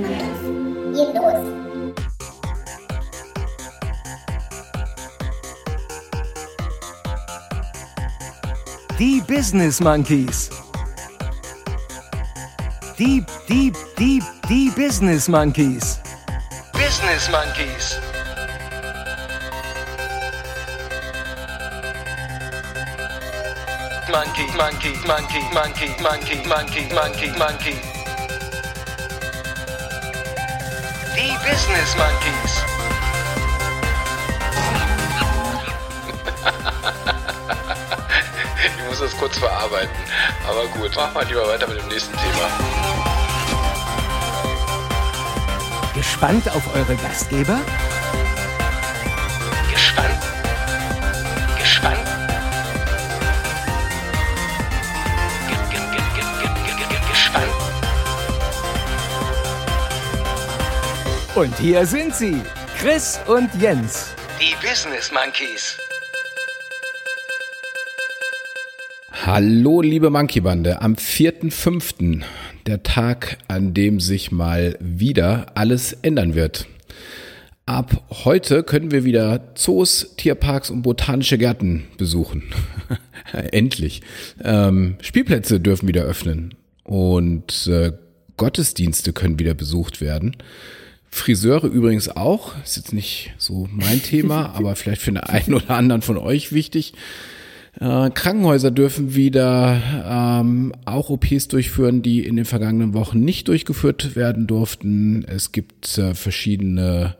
Los! Die Business Monkeys. Die, die, die, die Business Monkeys. Business Monkeys. Monkey, monkey, monkey, monkey, monkey, monkey, monkey, monkey. Business Monkeys. Ich muss das kurz verarbeiten. Aber gut, mach mal lieber weiter mit dem nächsten Thema. Gespannt auf eure Gastgeber? Und hier sind sie, Chris und Jens, die Business Monkeys. Hallo, liebe Monkey-Bande. Am 4.5., der Tag, an dem sich mal wieder alles ändern wird. Ab heute können wir wieder Zoos, Tierparks und botanische Gärten besuchen. Endlich. Ähm, Spielplätze dürfen wieder öffnen und äh, Gottesdienste können wieder besucht werden. Friseure übrigens auch. Ist jetzt nicht so mein Thema, aber vielleicht für den einen oder anderen von euch wichtig. Äh, Krankenhäuser dürfen wieder ähm, auch OPs durchführen, die in den vergangenen Wochen nicht durchgeführt werden durften. Es gibt äh, verschiedene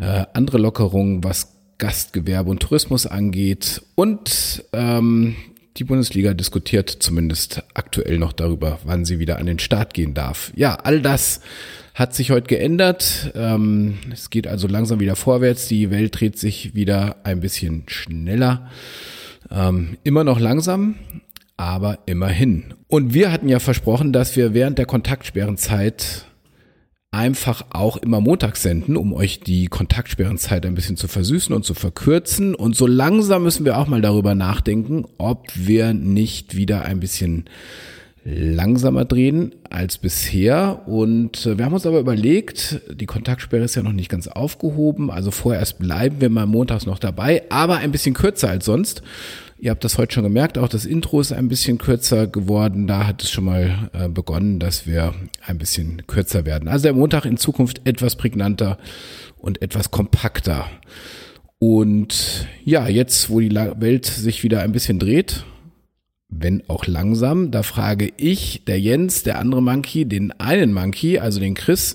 äh, andere Lockerungen, was Gastgewerbe und Tourismus angeht. Und ähm, die Bundesliga diskutiert zumindest aktuell noch darüber, wann sie wieder an den Start gehen darf. Ja, all das hat sich heute geändert. Ähm, es geht also langsam wieder vorwärts. Die Welt dreht sich wieder ein bisschen schneller. Ähm, immer noch langsam, aber immerhin. Und wir hatten ja versprochen, dass wir während der Kontaktsperrenzeit einfach auch immer montags senden, um euch die Kontaktsperrenzeit ein bisschen zu versüßen und zu verkürzen. Und so langsam müssen wir auch mal darüber nachdenken, ob wir nicht wieder ein bisschen langsamer drehen als bisher. Und äh, wir haben uns aber überlegt, die Kontaktsperre ist ja noch nicht ganz aufgehoben, also vorerst bleiben wir mal montags noch dabei, aber ein bisschen kürzer als sonst. Ihr habt das heute schon gemerkt, auch das Intro ist ein bisschen kürzer geworden. Da hat es schon mal äh, begonnen, dass wir ein bisschen kürzer werden. Also der Montag in Zukunft etwas prägnanter und etwas kompakter. Und ja, jetzt, wo die Welt sich wieder ein bisschen dreht, wenn auch langsam, da frage ich, der Jens, der andere Monkey, den einen Monkey, also den Chris,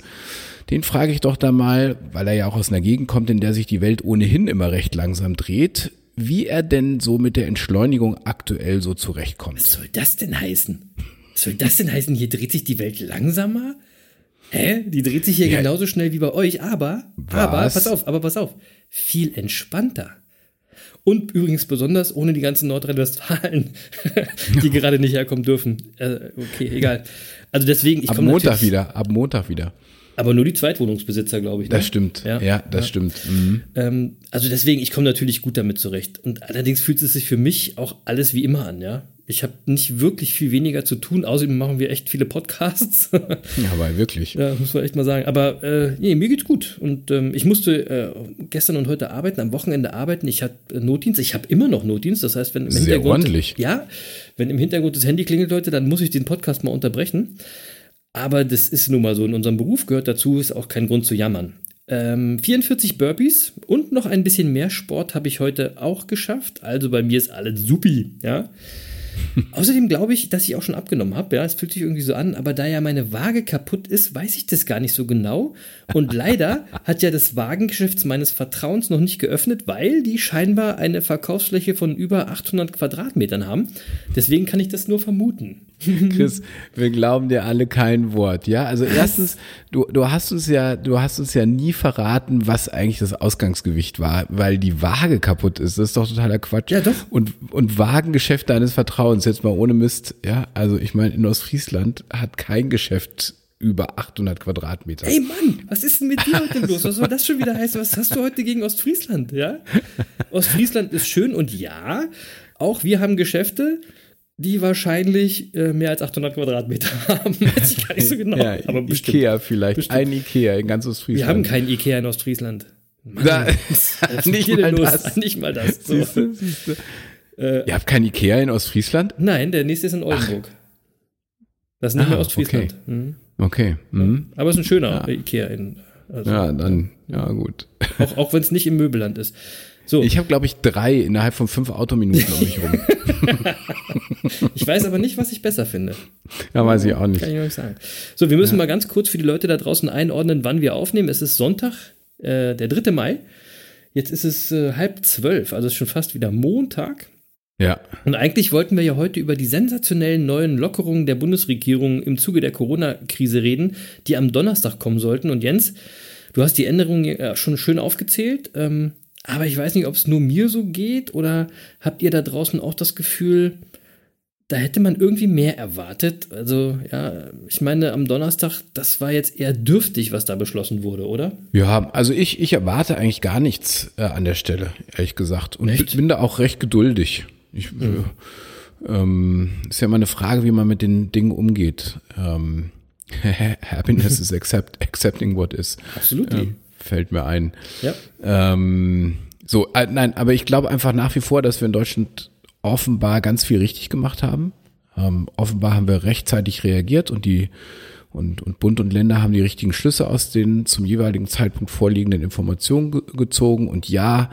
den frage ich doch da mal, weil er ja auch aus einer Gegend kommt, in der sich die Welt ohnehin immer recht langsam dreht, wie er denn so mit der Entschleunigung aktuell so zurechtkommt. Was soll das denn heißen? Was soll das denn heißen? Hier dreht sich die Welt langsamer? Hä? Die dreht sich hier Ja. genauso schnell wie bei euch, aber, aber, Was? pass auf, aber pass auf, viel entspannter. Und übrigens besonders ohne die ganzen Nordrhein-Westfalen, die gerade nicht herkommen dürfen. Äh, okay, egal. Also deswegen, ich Ab komme Montag natürlich- wieder, ab Montag wieder. Aber nur die Zweitwohnungsbesitzer, glaube ich. Ne? Das stimmt. Ja, das stimmt. Mhm. Ähm, also deswegen, ich komme natürlich gut damit zurecht. Und allerdings fühlt es sich für mich auch alles wie immer an, ja. Ich habe nicht wirklich viel weniger zu tun, außerdem machen wir echt viele Podcasts. Ja, aber wirklich. ja, muss man echt mal sagen. Aber äh, nee, mir geht's gut. Und ähm, ich musste äh, gestern und heute arbeiten, am Wochenende arbeiten. Ich hatte äh, Notdienst. Ich habe immer noch Notdienst. Das heißt, wenn im Sehr Hintergrund. ordentlich. Ja, wenn im Hintergrund das Handy klingelt, Leute, dann muss ich den Podcast mal unterbrechen. Aber das ist nun mal so. In unserem Beruf gehört dazu, ist auch kein Grund zu jammern. Ähm, 44 Burpees und noch ein bisschen mehr Sport habe ich heute auch geschafft. Also bei mir ist alles supi, ja. Außerdem glaube ich, dass ich auch schon abgenommen habe. Ja, es fühlt sich irgendwie so an, aber da ja meine Waage kaputt ist, weiß ich das gar nicht so genau. Und leider hat ja das Wagengeschäft meines Vertrauens noch nicht geöffnet, weil die scheinbar eine Verkaufsfläche von über 800 Quadratmetern haben. Deswegen kann ich das nur vermuten. Chris, wir glauben dir alle kein Wort, ja? Also erstens, du, du hast uns ja, du hast uns ja nie verraten, was eigentlich das Ausgangsgewicht war, weil die Waage kaputt ist. Das ist doch totaler Quatsch. Ja, doch. Und, und Wagengeschäft deines Vertrauens, jetzt mal ohne Mist, ja? Also ich meine, in Ostfriesland hat kein Geschäft über 800 Quadratmeter. Ey Mann, was ist denn mit dir heute los? Was soll das schon wieder heißen? Was hast du heute gegen Ostfriesland? Ja? Ostfriesland ist schön und ja, auch wir haben Geschäfte, die wahrscheinlich äh, mehr als 800 Quadratmeter haben. Weiß ich gar nicht so genau. Ja, aber bestimmt, Ikea vielleicht. Bestimmt. Ein Ikea in ganz Ostfriesland. Wir haben kein Ikea in Ostfriesland. Mann, da, nicht, mal das. nicht mal das. So. Siehste, siehste. Äh, Ihr habt kein Ikea in Ostfriesland? Nein, der nächste ist in Oldenburg. Ach. Das ist nicht ah, mehr Ostfriesland. Okay. Mhm. okay. Mhm. Aber es ist ein schöner ja. Ikea in. Also, ja, dann, ja, gut. Auch, auch wenn es nicht im Möbelland ist. So. Ich habe, glaube ich, drei innerhalb von fünf Autominuten um mich rum. ich weiß aber nicht, was ich besser finde. Ja, weiß ich auch nicht. Kann ich noch nicht sagen. So, wir müssen ja. mal ganz kurz für die Leute da draußen einordnen, wann wir aufnehmen. Es ist Sonntag, äh, der 3. Mai. Jetzt ist es äh, halb zwölf, also ist schon fast wieder Montag. Ja. Und eigentlich wollten wir ja heute über die sensationellen neuen Lockerungen der Bundesregierung im Zuge der Corona-Krise reden, die am Donnerstag kommen sollten. Und Jens, du hast die Änderungen ja schon schön aufgezählt. Ähm, aber ich weiß nicht, ob es nur mir so geht oder habt ihr da draußen auch das Gefühl, da hätte man irgendwie mehr erwartet. Also, ja, ich meine, am Donnerstag, das war jetzt eher dürftig, was da beschlossen wurde, oder? Ja, also ich, ich erwarte eigentlich gar nichts äh, an der Stelle, ehrlich gesagt. Und Echt? bin da auch recht geduldig. Ich, mhm. äh, ähm, ist ja immer eine Frage, wie man mit den Dingen umgeht. Ähm, Happiness is accept, accepting what is. Absolut. Ähm, fällt mir ein. Ja. Ähm, so, äh, nein, aber ich glaube einfach nach wie vor, dass wir in Deutschland offenbar ganz viel richtig gemacht haben. Ähm, offenbar haben wir rechtzeitig reagiert und die und, und Bund und Länder haben die richtigen Schlüsse aus den zum jeweiligen Zeitpunkt vorliegenden Informationen ge gezogen. Und ja,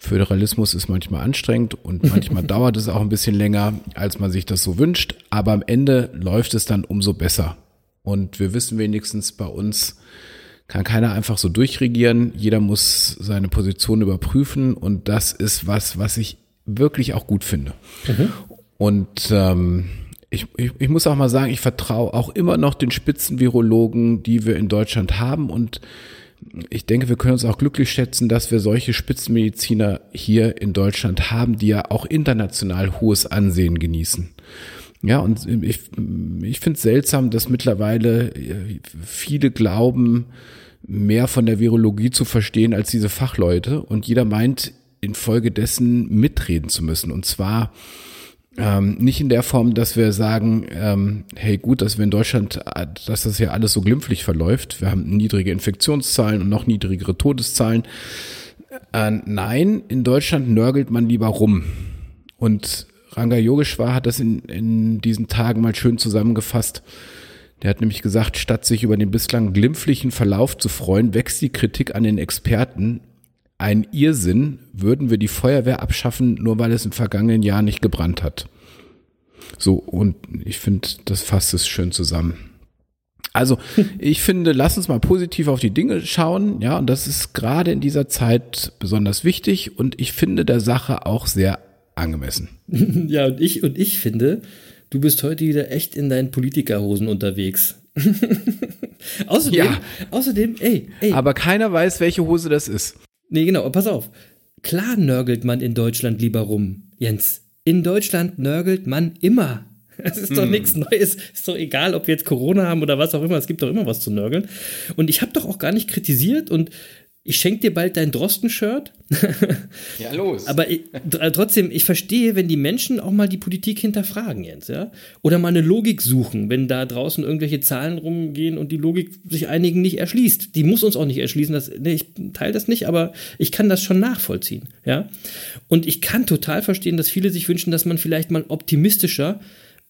Föderalismus ist manchmal anstrengend und manchmal dauert es auch ein bisschen länger, als man sich das so wünscht. Aber am Ende läuft es dann umso besser. Und wir wissen wenigstens bei uns, kann keiner einfach so durchregieren. Jeder muss seine Position überprüfen und das ist was, was ich wirklich auch gut finde. Mhm. Und ähm, ich, ich, ich muss auch mal sagen, ich vertraue auch immer noch den Spitzenvirologen, die wir in Deutschland haben und ich denke, wir können uns auch glücklich schätzen, dass wir solche Spitzenmediziner hier in Deutschland haben, die ja auch international hohes Ansehen genießen. Ja, und ich, ich finde es seltsam, dass mittlerweile äh, viele glauben, mehr von der Virologie zu verstehen als diese Fachleute. Und jeder meint, infolgedessen mitreden zu müssen. Und zwar ähm, nicht in der Form, dass wir sagen, ähm, hey gut, dass wir in Deutschland, dass das ja alles so glimpflich verläuft. Wir haben niedrige Infektionszahlen und noch niedrigere Todeszahlen. Äh, nein, in Deutschland nörgelt man lieber rum. Und Ranga Yogeshwar hat das in, in diesen Tagen mal schön zusammengefasst. Der hat nämlich gesagt, statt sich über den bislang glimpflichen Verlauf zu freuen, wächst die Kritik an den Experten. Ein Irrsinn, würden wir die Feuerwehr abschaffen, nur weil es im vergangenen Jahr nicht gebrannt hat. So, und ich finde, das fasst es schön zusammen. Also, ich finde, lass uns mal positiv auf die Dinge schauen, ja, und das ist gerade in dieser Zeit besonders wichtig und ich finde der Sache auch sehr angemessen. Ja, und ich, und ich finde, du bist heute wieder echt in deinen Politikerhosen unterwegs. außerdem, ja. außerdem, ey, ey. Aber keiner weiß, welche Hose das ist. Nee, genau, pass auf. Klar nörgelt man in Deutschland lieber rum, Jens. In Deutschland nörgelt man immer. Es ist doch hm. nichts Neues. Ist doch egal, ob wir jetzt Corona haben oder was auch immer. Es gibt doch immer was zu nörgeln. Und ich habe doch auch gar nicht kritisiert und ich schenke dir bald dein Drosten-Shirt. ja, los. Aber ich, äh, trotzdem, ich verstehe, wenn die Menschen auch mal die Politik hinterfragen jetzt, ja. Oder mal eine Logik suchen, wenn da draußen irgendwelche Zahlen rumgehen und die Logik sich einigen nicht erschließt. Die muss uns auch nicht erschließen. Das, nee, ich teile das nicht, aber ich kann das schon nachvollziehen, ja. Und ich kann total verstehen, dass viele sich wünschen, dass man vielleicht mal optimistischer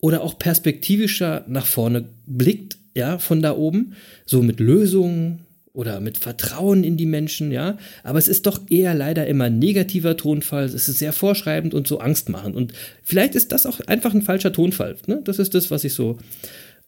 oder auch perspektivischer nach vorne blickt, ja, von da oben, so mit Lösungen oder mit Vertrauen in die Menschen, ja. Aber es ist doch eher leider immer ein negativer Tonfall. Es ist sehr vorschreibend und so angstmachend. Und vielleicht ist das auch einfach ein falscher Tonfall. Ne? Das ist das, was ich so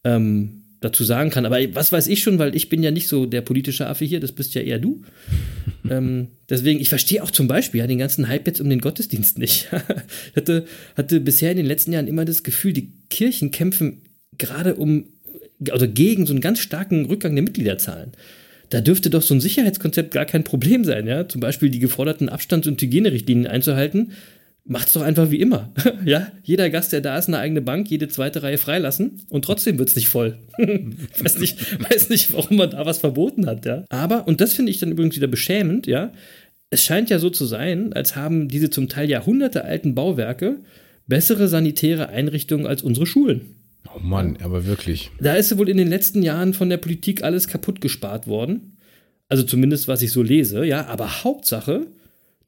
ähm, dazu sagen kann. Aber was weiß ich schon, weil ich bin ja nicht so der politische Affe hier, das bist ja eher du. ähm, deswegen, ich verstehe auch zum Beispiel ja den ganzen Hype jetzt um den Gottesdienst nicht. ich hatte, hatte bisher in den letzten Jahren immer das Gefühl, die Kirchen kämpfen gerade um, oder gegen so einen ganz starken Rückgang der Mitgliederzahlen da dürfte doch so ein Sicherheitskonzept gar kein Problem sein, ja. Zum Beispiel die geforderten Abstands- und Hygienerichtlinien einzuhalten. Macht's doch einfach wie immer. ja, jeder Gast, der da ist, eine eigene Bank, jede zweite Reihe freilassen und trotzdem wird's nicht voll. weiß nicht, weiß nicht, warum man da was verboten hat, ja. Aber, und das finde ich dann übrigens wieder beschämend, ja. Es scheint ja so zu sein, als haben diese zum Teil jahrhundertealten Bauwerke bessere sanitäre Einrichtungen als unsere Schulen. Oh Mann, aber wirklich. Da ist wohl in den letzten Jahren von der Politik alles kaputt gespart worden. Also zumindest, was ich so lese, ja. Aber Hauptsache,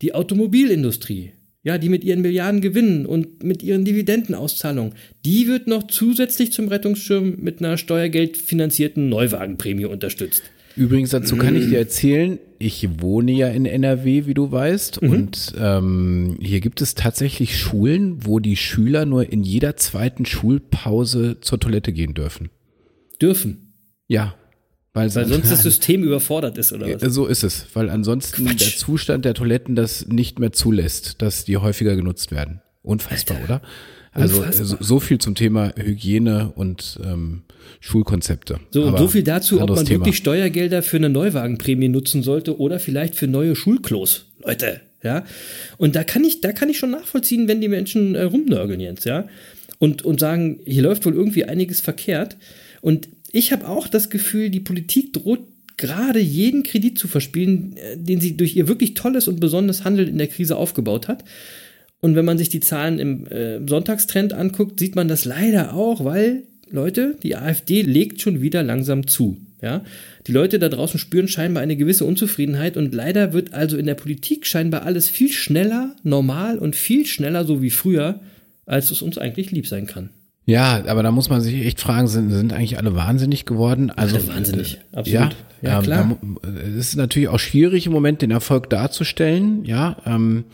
die Automobilindustrie, ja, die mit ihren Milliarden Gewinnen und mit ihren Dividendenauszahlungen, die wird noch zusätzlich zum Rettungsschirm mit einer steuergeldfinanzierten Neuwagenprämie unterstützt. Übrigens, dazu kann ich dir erzählen, ich wohne ja in NRW, wie du weißt, mhm. und ähm, hier gibt es tatsächlich Schulen, wo die Schüler nur in jeder zweiten Schulpause zur Toilette gehen dürfen. Dürfen? Ja. Weil, weil sonst das System überfordert ist, oder was? So ist es, weil ansonsten Quatsch. der Zustand der Toiletten das nicht mehr zulässt, dass die häufiger genutzt werden. Unfassbar, Alter. oder? Also so, so viel zum Thema Hygiene und ähm, Schulkonzepte. So, und so viel dazu, ob man Thema. wirklich Steuergelder für eine Neuwagenprämie nutzen sollte oder vielleicht für neue Schulklos. Leute, ja. Und da kann ich, da kann ich schon nachvollziehen, wenn die Menschen äh, rumnörgeln jetzt, ja. Und, und sagen, hier läuft wohl irgendwie einiges verkehrt. Und ich habe auch das Gefühl, die Politik droht gerade jeden Kredit zu verspielen, äh, den sie durch ihr wirklich tolles und besonderes Handeln in der Krise aufgebaut hat. Und wenn man sich die Zahlen im äh, Sonntagstrend anguckt, sieht man das leider auch, weil, Leute, die AfD legt schon wieder langsam zu. Ja? Die Leute da draußen spüren scheinbar eine gewisse Unzufriedenheit und leider wird also in der Politik scheinbar alles viel schneller, normal und viel schneller so wie früher, als es uns eigentlich lieb sein kann. Ja, aber da muss man sich echt fragen, sind, sind eigentlich alle wahnsinnig geworden? Also alle wahnsinnig, äh, absolut. Ja, ja klar. Es ist natürlich auch schwierig im Moment den Erfolg darzustellen. Ja, ähm,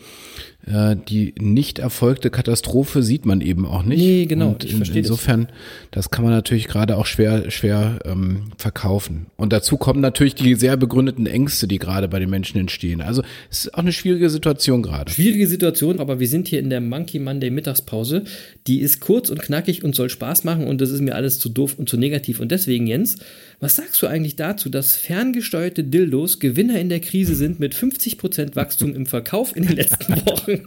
äh, die nicht erfolgte Katastrophe sieht man eben auch nicht. Nee, genau. Und in, insofern, das. das. kann man natürlich gerade auch schwer, schwer ähm, verkaufen. Und dazu kommen natürlich die sehr begründeten Ängste, die gerade bei den Menschen entstehen. Also es ist auch eine schwierige Situation gerade. Schwierige Situation, aber wir sind hier in der Monkey Monday Mittagspause. Die ist kurz und knackig und soll Spaß machen und das ist mir alles zu doof und zu negativ. Und deswegen, Jens, was sagst du eigentlich dazu, dass ferngesteuerte Dildos Gewinner in der Krise sind mit 50% Wachstum im Verkauf in den letzten Wochen?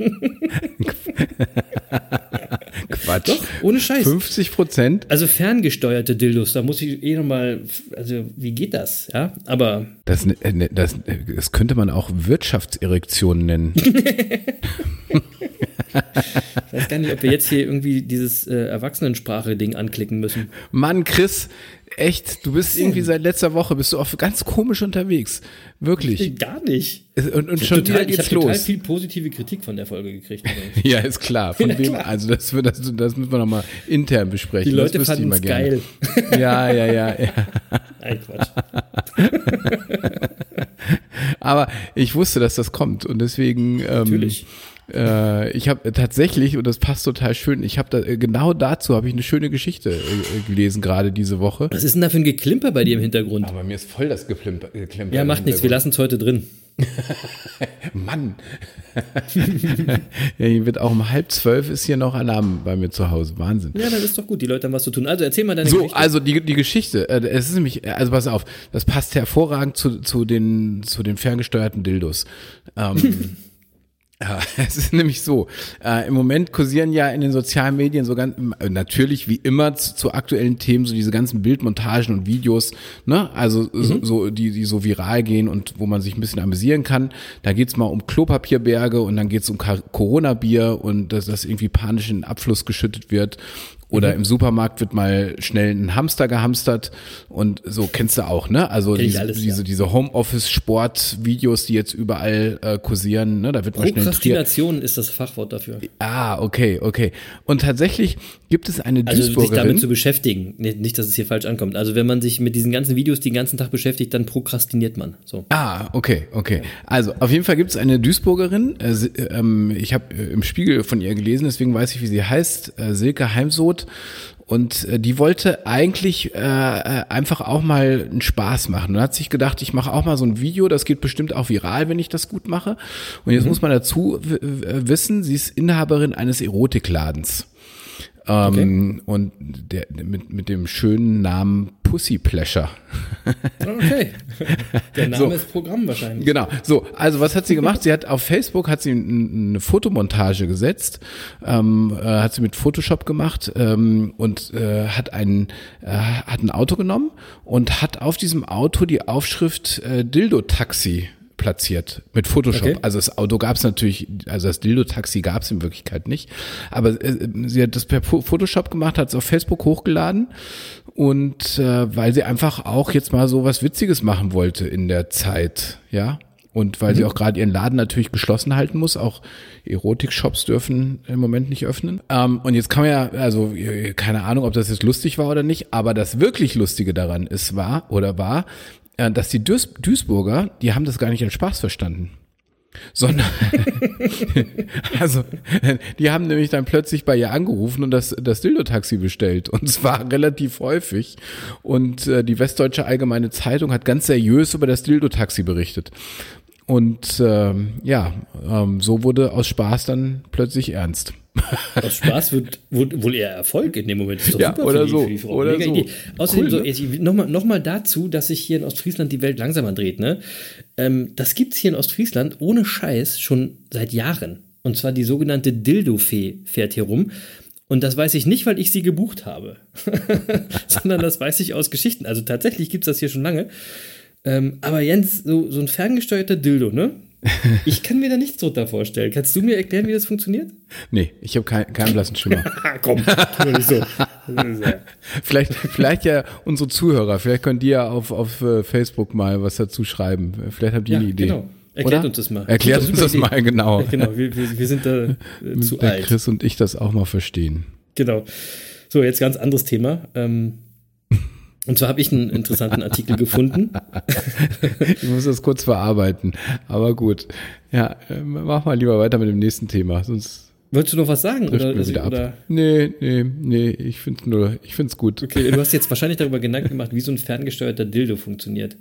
Quatsch. Doch, ohne Scheiß. 50 Prozent? Also ferngesteuerte Dildos, da muss ich eh nochmal, also wie geht das, ja? Aber. Das, ne, ne, das, das könnte man auch Wirtschaftserektion nennen. ich weiß gar nicht, ob wir jetzt hier irgendwie dieses äh, Erwachsenensprache-Ding anklicken müssen. Mann, Chris, echt, du bist irgendwie seit letzter Woche, bist du auch ganz komisch unterwegs. Wirklich. Gar nicht. Und, und schon total, wieder geht's ich los. Ich total viel positive Kritik von der Folge gekriegt. ja, ist klar. Von ja, wem? Klar. Also das, das, das müssen wir nochmal intern besprechen. Die Leute fanden es geil. Ja, ja, ja. ja. Ein Quatsch. Aber ich wusste, dass das kommt und deswegen. Ähm, Natürlich. Äh, ich habe tatsächlich, und das passt total schön, ich habe da äh, genau dazu habe ich eine schöne Geschichte äh, gelesen, gerade diese Woche. Was ist denn da für ein Geklimper bei dir im Hintergrund? Aber mir ist voll das Geklimper. Geklimper ja, macht nichts, wir lassen es heute drin. Mann. ja, hier wird auch um halb zwölf ist hier noch Alarm bei mir zu Hause. Wahnsinn. Ja, das ist doch gut. Die Leute haben was zu tun. Also erzähl mal deine so, Geschichte. So, also die, die Geschichte. Es ist nämlich, also pass auf, das passt hervorragend zu, zu, den, zu den ferngesteuerten Dildos. Ähm, es ist nämlich so. Äh, Im Moment kursieren ja in den sozialen Medien so ganz äh, natürlich wie immer zu, zu, aktuellen Themen so diese ganzen Bildmontagen und Videos, ne? Also mhm. so, so, die die so viral gehen und wo man sich ein bisschen amüsieren kann. Da geht's mal um Klopapierberge und dann geht's um Corona-Bier und dass das irgendwie panisch in den Abfluss geschüttet wird oder mhm. im Supermarkt wird mal schnell ein Hamster gehamstert und so kennst du auch, ne? Also diese, alles, diese, ja. diese Homeoffice-Sport-Videos, die jetzt überall äh, kursieren, ne? Da wird mal schnell Prokrastination ist das Fachwort dafür. Ah, okay, okay. Und tatsächlich gibt es eine also Duisburgerin. Also sich damit zu beschäftigen, nicht, dass es hier falsch ankommt. Also wenn man sich mit diesen ganzen Videos den ganzen Tag beschäftigt, dann prokrastiniert man. So. Ah, okay, okay. Also auf jeden Fall gibt es eine Duisburgerin. Äh, ähm, ich habe äh, im Spiegel von ihr gelesen, deswegen weiß ich, wie sie heißt. Äh, Silke Heimsoth und äh, die wollte eigentlich äh, äh, einfach auch mal einen Spaß machen und hat sich gedacht, ich mache auch mal so ein Video, das geht bestimmt auch viral, wenn ich das gut mache. Und jetzt mhm. muss man dazu wissen, sie ist Inhaberin eines Erotikladens. Ähm, okay. Und der, mit, mit dem schönen Namen Pussy Pleasure. Okay. Der Name so, ist Programm wahrscheinlich. Genau. So, also was hat sie gemacht? Sie hat auf Facebook hat sie eine Fotomontage gesetzt, ähm, äh, hat sie mit Photoshop gemacht ähm, und äh, hat ein äh, hat ein Auto genommen und hat auf diesem Auto die Aufschrift äh, Dildo Taxi platziert mit Photoshop. Okay. Also das Auto gab es natürlich, also das Dildo-Taxi gab es in Wirklichkeit nicht. Aber äh, sie hat das per Photoshop gemacht, hat es auf Facebook hochgeladen und äh, weil sie einfach auch jetzt mal so was Witziges machen wollte in der Zeit, ja. Und weil mhm. sie auch gerade ihren Laden natürlich geschlossen halten muss, auch Erotik-Shops dürfen im Moment nicht öffnen. Ähm, und jetzt kann man ja, also keine Ahnung, ob das jetzt lustig war oder nicht, aber das wirklich Lustige daran ist, war oder war, äh, dass die Duis Duisburger, die haben das gar nicht als Spaß verstanden sondern also die haben nämlich dann plötzlich bei ihr angerufen und das das Dildo-Taxi bestellt. Und zwar relativ häufig. Und äh, die Westdeutsche Allgemeine Zeitung hat ganz seriös über das Dildo-Taxi berichtet. Und ähm, ja ähm, so wurde aus Spaß dann plötzlich ernst. Aus Spaß wird, wird wohl eher Erfolg in dem Moment. Das ist doch ja, super oder für die, so. Für die oder Mega so. Idee. Außerdem cool, ne? so, nochmal noch mal dazu, dass sich hier in Ostfriesland die Welt langsamer dreht. Ne? Ähm, das gibt es hier in Ostfriesland ohne Scheiß schon seit Jahren. Und zwar die sogenannte Dildo-Fee fährt hier rum. Und das weiß ich nicht, weil ich sie gebucht habe, sondern das weiß ich aus Geschichten. Also tatsächlich gibt es das hier schon lange. Ähm, aber Jens, so, so ein ferngesteuerter Dildo, ne? Ich kann mir da nichts drunter vorstellen. Kannst du mir erklären, wie das funktioniert? Nee, ich habe kein, keinen blassen Schimmer. Komm, tu nicht so. vielleicht, vielleicht ja unsere Zuhörer, vielleicht können die ja auf, auf äh, Facebook mal was dazu schreiben. Vielleicht habt ihr ja, eine Idee. Genau. Erklärt Oder? uns das mal. Erklärt uns das Idee. mal, genau. Ja, genau, wir, wir, wir sind da äh, zu alt. Chris und ich das auch mal verstehen. Genau. So, jetzt ganz anderes Thema. Ähm, und zwar habe ich einen interessanten Artikel gefunden. ich muss das kurz verarbeiten. Aber gut. Ja, äh, mach mal lieber weiter mit dem nächsten Thema. Sonst Wolltest du noch was sagen? Oder, also, oder? Nee, nee, nee, ich finde es nur, ich finde es gut. Okay, du hast jetzt wahrscheinlich darüber Gedanken gemacht, wie so ein ferngesteuerter Dildo funktioniert.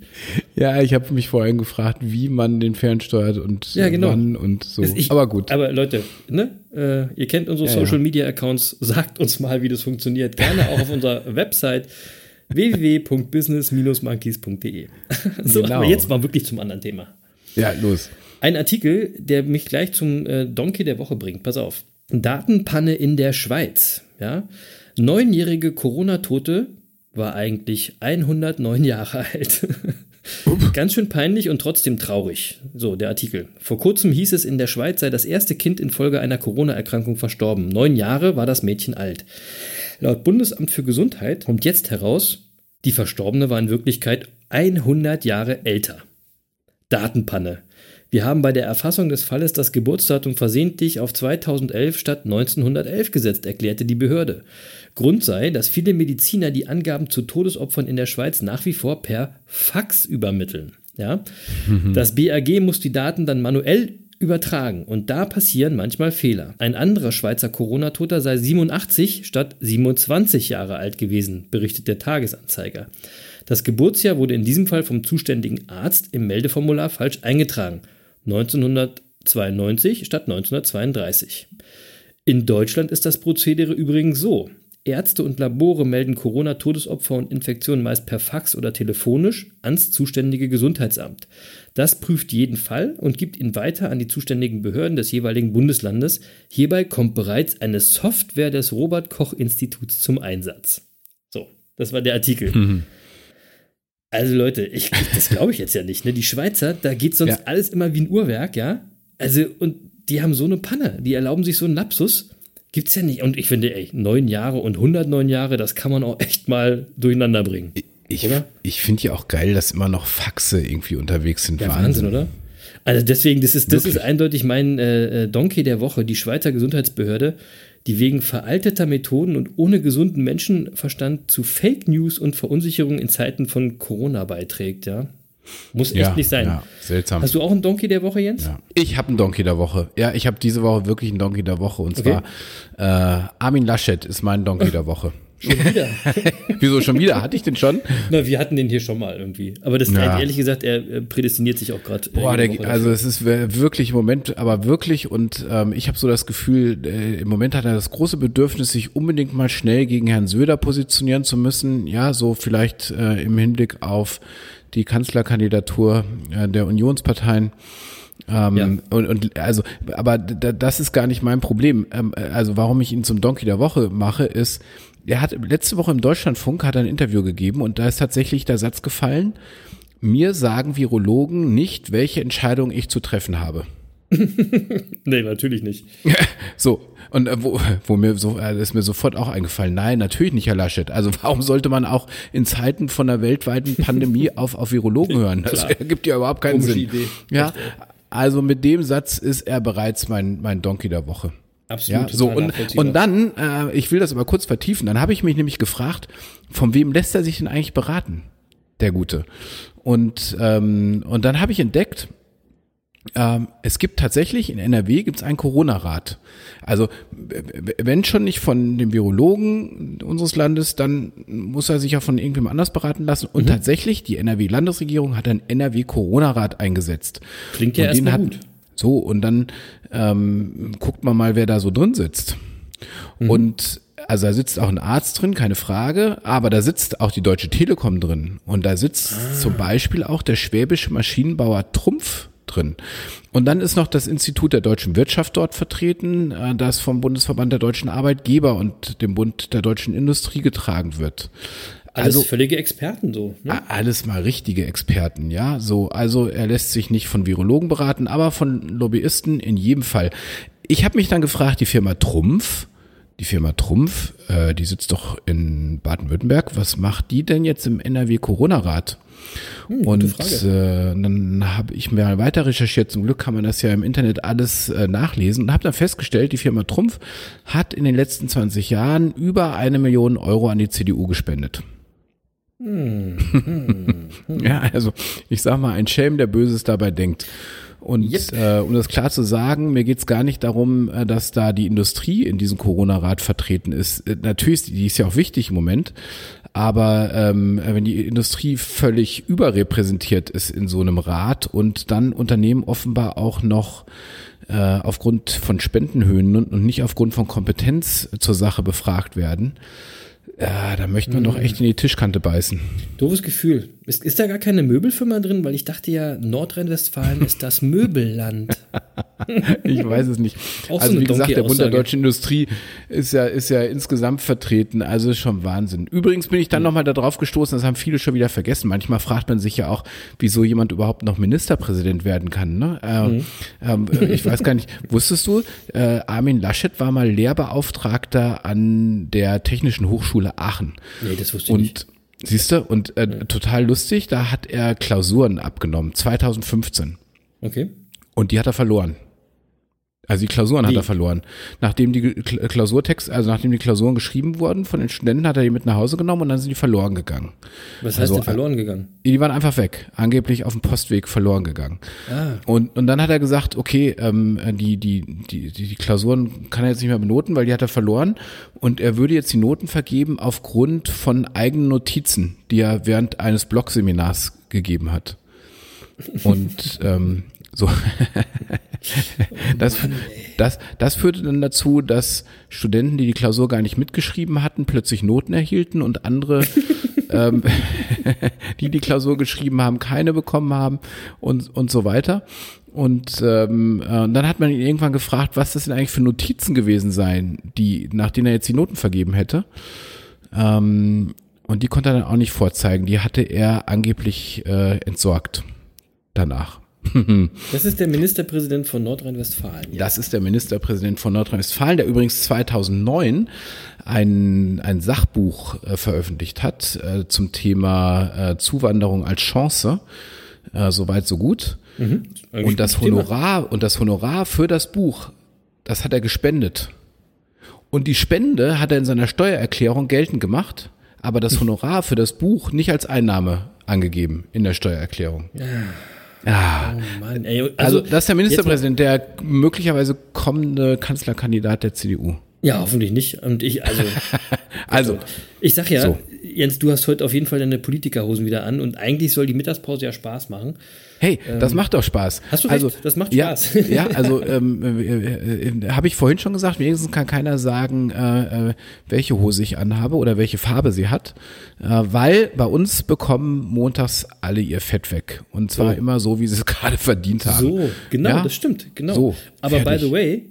Ja, ich habe mich vorhin gefragt, wie man den fernsteuert und ja, genau. wann und so. Ich, aber gut. Aber Leute, ne? Äh, ihr kennt unsere ja, Social Media Accounts, sagt uns mal, wie das funktioniert. Gerne auch auf unserer Website www.business-monkeys.de. so, genau. aber jetzt mal wirklich zum anderen Thema. Ja, los. Ein Artikel, der mich gleich zum äh, Donkey der Woche bringt. Pass auf. Datenpanne in der Schweiz. Ja? Neunjährige Corona-Tote war eigentlich 109 Jahre alt. Ganz schön peinlich und trotzdem traurig. So, der Artikel. Vor kurzem hieß es, in der Schweiz sei das erste Kind infolge einer Corona-Erkrankung verstorben. Neun Jahre war das Mädchen alt. Laut Bundesamt für Gesundheit kommt jetzt heraus, die Verstorbene war in Wirklichkeit 100 Jahre älter. Datenpanne. Wir haben bei der Erfassung des Falles das Geburtsdatum versehentlich auf 2011 statt 1911 gesetzt, erklärte die Behörde. Grund sei, dass viele Mediziner die Angaben zu Todesopfern in der Schweiz nach wie vor per Fax übermitteln. Ja? Mhm. Das BAG muss die Daten dann manuell übertragen und da passieren manchmal Fehler. Ein anderer Schweizer Corona-Toter sei 87 statt 27 Jahre alt gewesen, berichtet der Tagesanzeiger. Das Geburtsjahr wurde in diesem Fall vom zuständigen Arzt im Meldeformular falsch eingetragen. 1992 statt 1932. In Deutschland ist das Prozedere übrigens so. Ärzte und Labore melden Corona-Todesopfer und Infektionen meist per Fax oder telefonisch ans zuständige Gesundheitsamt. Das prüft jeden Fall und gibt ihn weiter an die zuständigen Behörden des jeweiligen Bundeslandes. Hierbei kommt bereits eine Software des Robert Koch Instituts zum Einsatz. So, das war der Artikel. Mhm. Also Leute, ich, das glaube ich jetzt ja nicht. Ne? Die Schweizer, da geht sonst ja. alles immer wie ein Uhrwerk, ja. Also und die haben so eine Panne, die erlauben sich so einen Lapsus. Gibt's ja nicht. Und ich finde, ey, neun Jahre und 109 Jahre, das kann man auch echt mal durcheinander bringen. Ich, ich finde ja auch geil, dass immer noch Faxe irgendwie unterwegs sind. Ja, Wahnsinn. Wahnsinn, oder? Also deswegen, das ist, das ist eindeutig mein äh, äh, Donkey der Woche, die Schweizer Gesundheitsbehörde, die wegen veralteter Methoden und ohne gesunden Menschenverstand zu Fake News und Verunsicherung in Zeiten von Corona beiträgt, ja. Muss echt ja, nicht sein. Ja, seltsam. Hast du auch einen Donkey der Woche, Jens? Ja. Ich habe einen Donkey der Woche. Ja, ich habe diese Woche wirklich einen Donkey der Woche. Und okay. zwar äh, Armin Laschet ist mein Donkey der Woche. Schon wieder. Wieso schon wieder? Hatte ich den schon? Na, wir hatten den hier schon mal irgendwie. Aber das ja. ehrlich gesagt, er prädestiniert sich auch gerade. Boah, der, also es ist wirklich im Moment, aber wirklich und ähm, ich habe so das Gefühl, äh, im Moment hat er das große Bedürfnis, sich unbedingt mal schnell gegen Herrn Söder positionieren zu müssen. Ja, so vielleicht äh, im Hinblick auf die Kanzlerkandidatur äh, der Unionsparteien. Ähm, ja. und, und also, aber das ist gar nicht mein Problem. Ähm, also warum ich ihn zum Donkey der Woche mache, ist, er hat letzte Woche im Deutschlandfunk hat er ein Interview gegeben und da ist tatsächlich der Satz gefallen, mir sagen Virologen nicht, welche Entscheidung ich zu treffen habe. nee, natürlich nicht. so, und äh, wo, wo mir so, äh, ist mir sofort auch eingefallen, nein, natürlich nicht, Herr Laschet. Also warum sollte man auch in Zeiten von einer weltweiten Pandemie auf, auf Virologen hören? Das ergibt ja überhaupt keinen Komische Sinn. Idee. Ja, also mit dem Satz ist er bereits mein, mein Donkey der Woche. Absolut. Ja, so und, und dann, äh, ich will das aber kurz vertiefen, dann habe ich mich nämlich gefragt, von wem lässt er sich denn eigentlich beraten, der Gute? Und, ähm, und dann habe ich entdeckt, ähm, es gibt tatsächlich in NRW gibt es einen Corona-Rat. Also wenn schon nicht von dem Virologen unseres Landes, dann muss er sich ja von irgendjemand anders beraten lassen. Und mhm. tatsächlich, die NRW-Landesregierung hat einen NRW-Corona-Rat eingesetzt. Klingt ja erstmal gut. So, und dann ähm, guckt man mal, wer da so drin sitzt. Mhm. Und also da sitzt auch ein Arzt drin, keine Frage, aber da sitzt auch die Deutsche Telekom drin. Und da sitzt ah. zum Beispiel auch der schwäbische Maschinenbauer Trumpf drin. Und dann ist noch das Institut der deutschen Wirtschaft dort vertreten, äh, das vom Bundesverband der deutschen Arbeitgeber und dem Bund der deutschen Industrie getragen wird. Alles also, völlige Experten so. Ne? Alles mal richtige Experten, ja. So, also er lässt sich nicht von Virologen beraten, aber von Lobbyisten in jedem Fall. Ich habe mich dann gefragt, die Firma Trumpf, die Firma Trumpf, äh, die sitzt doch in Baden-Württemberg. Was macht die denn jetzt im NRW Corona-Rat? Hm, und äh, dann habe ich mir weiter recherchiert. Zum Glück kann man das ja im Internet alles äh, nachlesen und habe dann festgestellt, die Firma Trumpf hat in den letzten 20 Jahren über eine Million Euro an die CDU gespendet. Hm, hm, hm. ja, also ich sag mal, ein Schelm, der Böses dabei denkt. Und yep. äh, um das klar zu sagen, mir geht's gar nicht darum, äh, dass da die Industrie in diesem Corona-Rat vertreten ist. Äh, natürlich, die ist ja auch wichtig im Moment, aber ähm, wenn die Industrie völlig überrepräsentiert ist in so einem Rat und dann Unternehmen offenbar auch noch äh, aufgrund von Spendenhöhen und, und nicht aufgrund von Kompetenz zur Sache befragt werden, ja, da möchte man mhm. doch echt in die Tischkante beißen. Doofes Gefühl. Ist, ist da gar keine Möbelfirma drin? Weil ich dachte ja, Nordrhein-Westfalen ist das Möbelland. ich weiß es nicht. Auch also so wie gesagt, der Bund der deutschen Industrie ist ja, ist ja insgesamt vertreten. Also ist schon Wahnsinn. Übrigens bin ich dann mhm. nochmal darauf gestoßen, das haben viele schon wieder vergessen. Manchmal fragt man sich ja auch, wieso jemand überhaupt noch Ministerpräsident werden kann. Ne? Ähm, mhm. ähm, ich weiß gar nicht, wusstest du, äh, Armin Laschet war mal Lehrbeauftragter an der Technischen Hochschule Aachen. Nee, das wusste ich Und nicht. Siehst du, und äh, total lustig, da hat er Klausuren abgenommen, 2015. Okay. Und die hat er verloren. Also die Klausuren die. hat er verloren. Nachdem die Klausurtext, also nachdem die Klausuren geschrieben wurden von den Studenten, hat er die mit nach Hause genommen und dann sind die verloren gegangen. Was heißt also, denn verloren gegangen? Die waren einfach weg, angeblich auf dem Postweg verloren gegangen. Ah. Und, und dann hat er gesagt, okay, ähm, die, die, die, die Klausuren kann er jetzt nicht mehr benoten, weil die hat er verloren. Und er würde jetzt die Noten vergeben aufgrund von eigenen Notizen, die er während eines Blogseminars gegeben hat. Und ähm, so. das, das, das führte dann dazu, dass Studenten, die die Klausur gar nicht mitgeschrieben hatten, plötzlich Noten erhielten und andere, ähm, die die Klausur geschrieben haben, keine bekommen haben und, und so weiter. Und ähm, äh, dann hat man ihn irgendwann gefragt, was das denn eigentlich für Notizen gewesen seien, die, nach denen er jetzt die Noten vergeben hätte. Ähm, und die konnte er dann auch nicht vorzeigen. Die hatte er angeblich äh, entsorgt danach. Das ist der Ministerpräsident von Nordrhein-Westfalen. Ja. Das ist der Ministerpräsident von Nordrhein-Westfalen, der übrigens 2009 ein, ein Sachbuch äh, veröffentlicht hat äh, zum Thema äh, Zuwanderung als Chance. Äh, Soweit, so gut. Mhm. Und das Honorar, Thema. und das Honorar für das Buch, das hat er gespendet. Und die Spende hat er in seiner Steuererklärung geltend gemacht, aber das Honorar für das Buch nicht als Einnahme angegeben in der Steuererklärung. Ja. Ja. Oh Mann, ey. Also, also, das ist der Ministerpräsident, der möglicherweise kommende Kanzlerkandidat der CDU. Ja, hoffentlich nicht. Und ich, also. also. Ich sag ja, so. Jens, du hast heute auf jeden Fall deine Politikerhosen wieder an und eigentlich soll die Mittagspause ja Spaß machen. Hey, ähm, das macht doch Spaß. Hast du recht, also, das macht Spaß. Ja, ja also ähm, äh, äh, habe ich vorhin schon gesagt, wenigstens kann keiner sagen, äh, äh, welche Hose ich anhabe oder welche Farbe sie hat, äh, weil bei uns bekommen montags alle ihr Fett weg und zwar oh. immer so, wie sie es gerade verdient haben. So, genau, ja? das stimmt, genau. So, Aber by the way,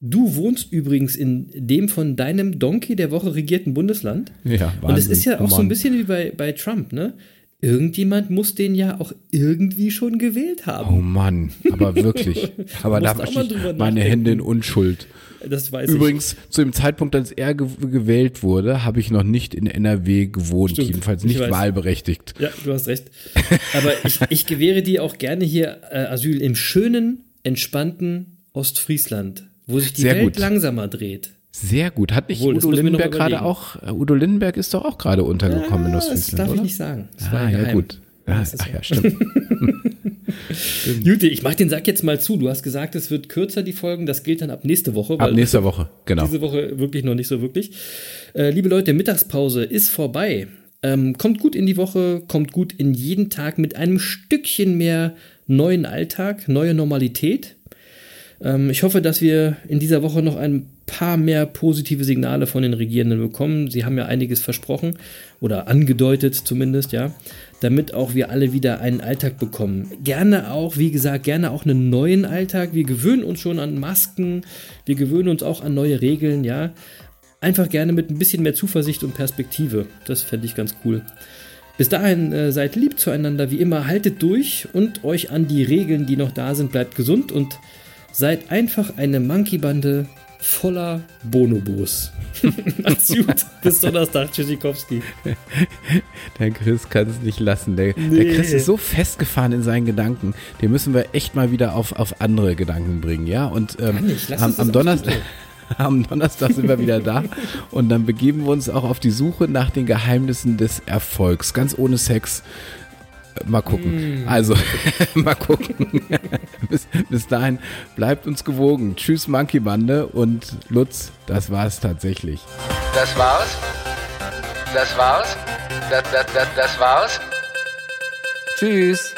Du wohnst übrigens in dem von deinem Donkey der Woche regierten Bundesland. Ja, Wahnsinn. Und es ist ja auch Mann. so ein bisschen wie bei, bei Trump, ne? irgendjemand muss den ja auch irgendwie schon gewählt haben. Oh Mann, aber wirklich. Aber da habe ich meine Hände in Unschuld. Das weiß Übrigens, ich. zu dem Zeitpunkt, als er ge gewählt wurde, habe ich noch nicht in NRW gewohnt, Stimmt, jedenfalls nicht wahlberechtigt. Ja, du hast recht. Aber ich, ich gewähre dir auch gerne hier äh, Asyl im schönen, entspannten Ostfriesland, wo sich die Sehr Welt gut. langsamer dreht. Sehr gut. Hat nicht Obwohl, Udo Lindenberg gerade auch, äh, Udo Lindenberg ist doch auch gerade untergekommen ja, in Ostfriesland, Das darf oder? ich nicht sagen. Das ah, ja, gut. Ja, ach ja, stimmt. Jute, ich mach den Sack jetzt mal zu. Du hast gesagt, es wird kürzer, die Folgen. Das gilt dann ab nächste Woche. Ab nächster Woche, genau. Diese Woche wirklich noch nicht so wirklich. Äh, liebe Leute, Mittagspause ist vorbei. Ähm, kommt gut in die Woche, kommt gut in jeden Tag mit einem Stückchen mehr neuen Alltag, neue Normalität. Ähm, ich hoffe, dass wir in dieser Woche noch ein paar mehr positive Signale von den Regierenden bekommen. Sie haben ja einiges versprochen oder angedeutet zumindest, ja, damit auch wir alle wieder einen Alltag bekommen. Gerne auch, wie gesagt, gerne auch einen neuen Alltag. Wir gewöhnen uns schon an Masken, wir gewöhnen uns auch an neue Regeln, ja. Einfach gerne mit ein bisschen mehr Zuversicht und Perspektive. Das fände ich ganz cool. Bis dahin äh, seid lieb zueinander, wie immer, haltet durch und euch an die Regeln, die noch da sind, bleibt gesund und seid einfach eine Monkey-Bande voller Bonobos. Macht's gut. Bis Donnerstag, Tschüssikowski. Der Chris kann es nicht lassen. Der, nee. der, Chris ist so festgefahren in seinen Gedanken. Den müssen wir echt mal wieder auf, auf andere Gedanken bringen, ja? Und ähm, am, am Donnerstag. Am Donnerstag sind wir wieder da und dann begeben wir uns auch auf die Suche nach den Geheimnissen des Erfolgs. Ganz ohne Sex, Mal gucken. Mm. Also, mal gucken. bis, bis dahin bleibt uns gewogen. Tschüss, Monkey Bande und Lutz, das war's tatsächlich. Das war's? Das war's? Das, das, das, das war's? Tschüss.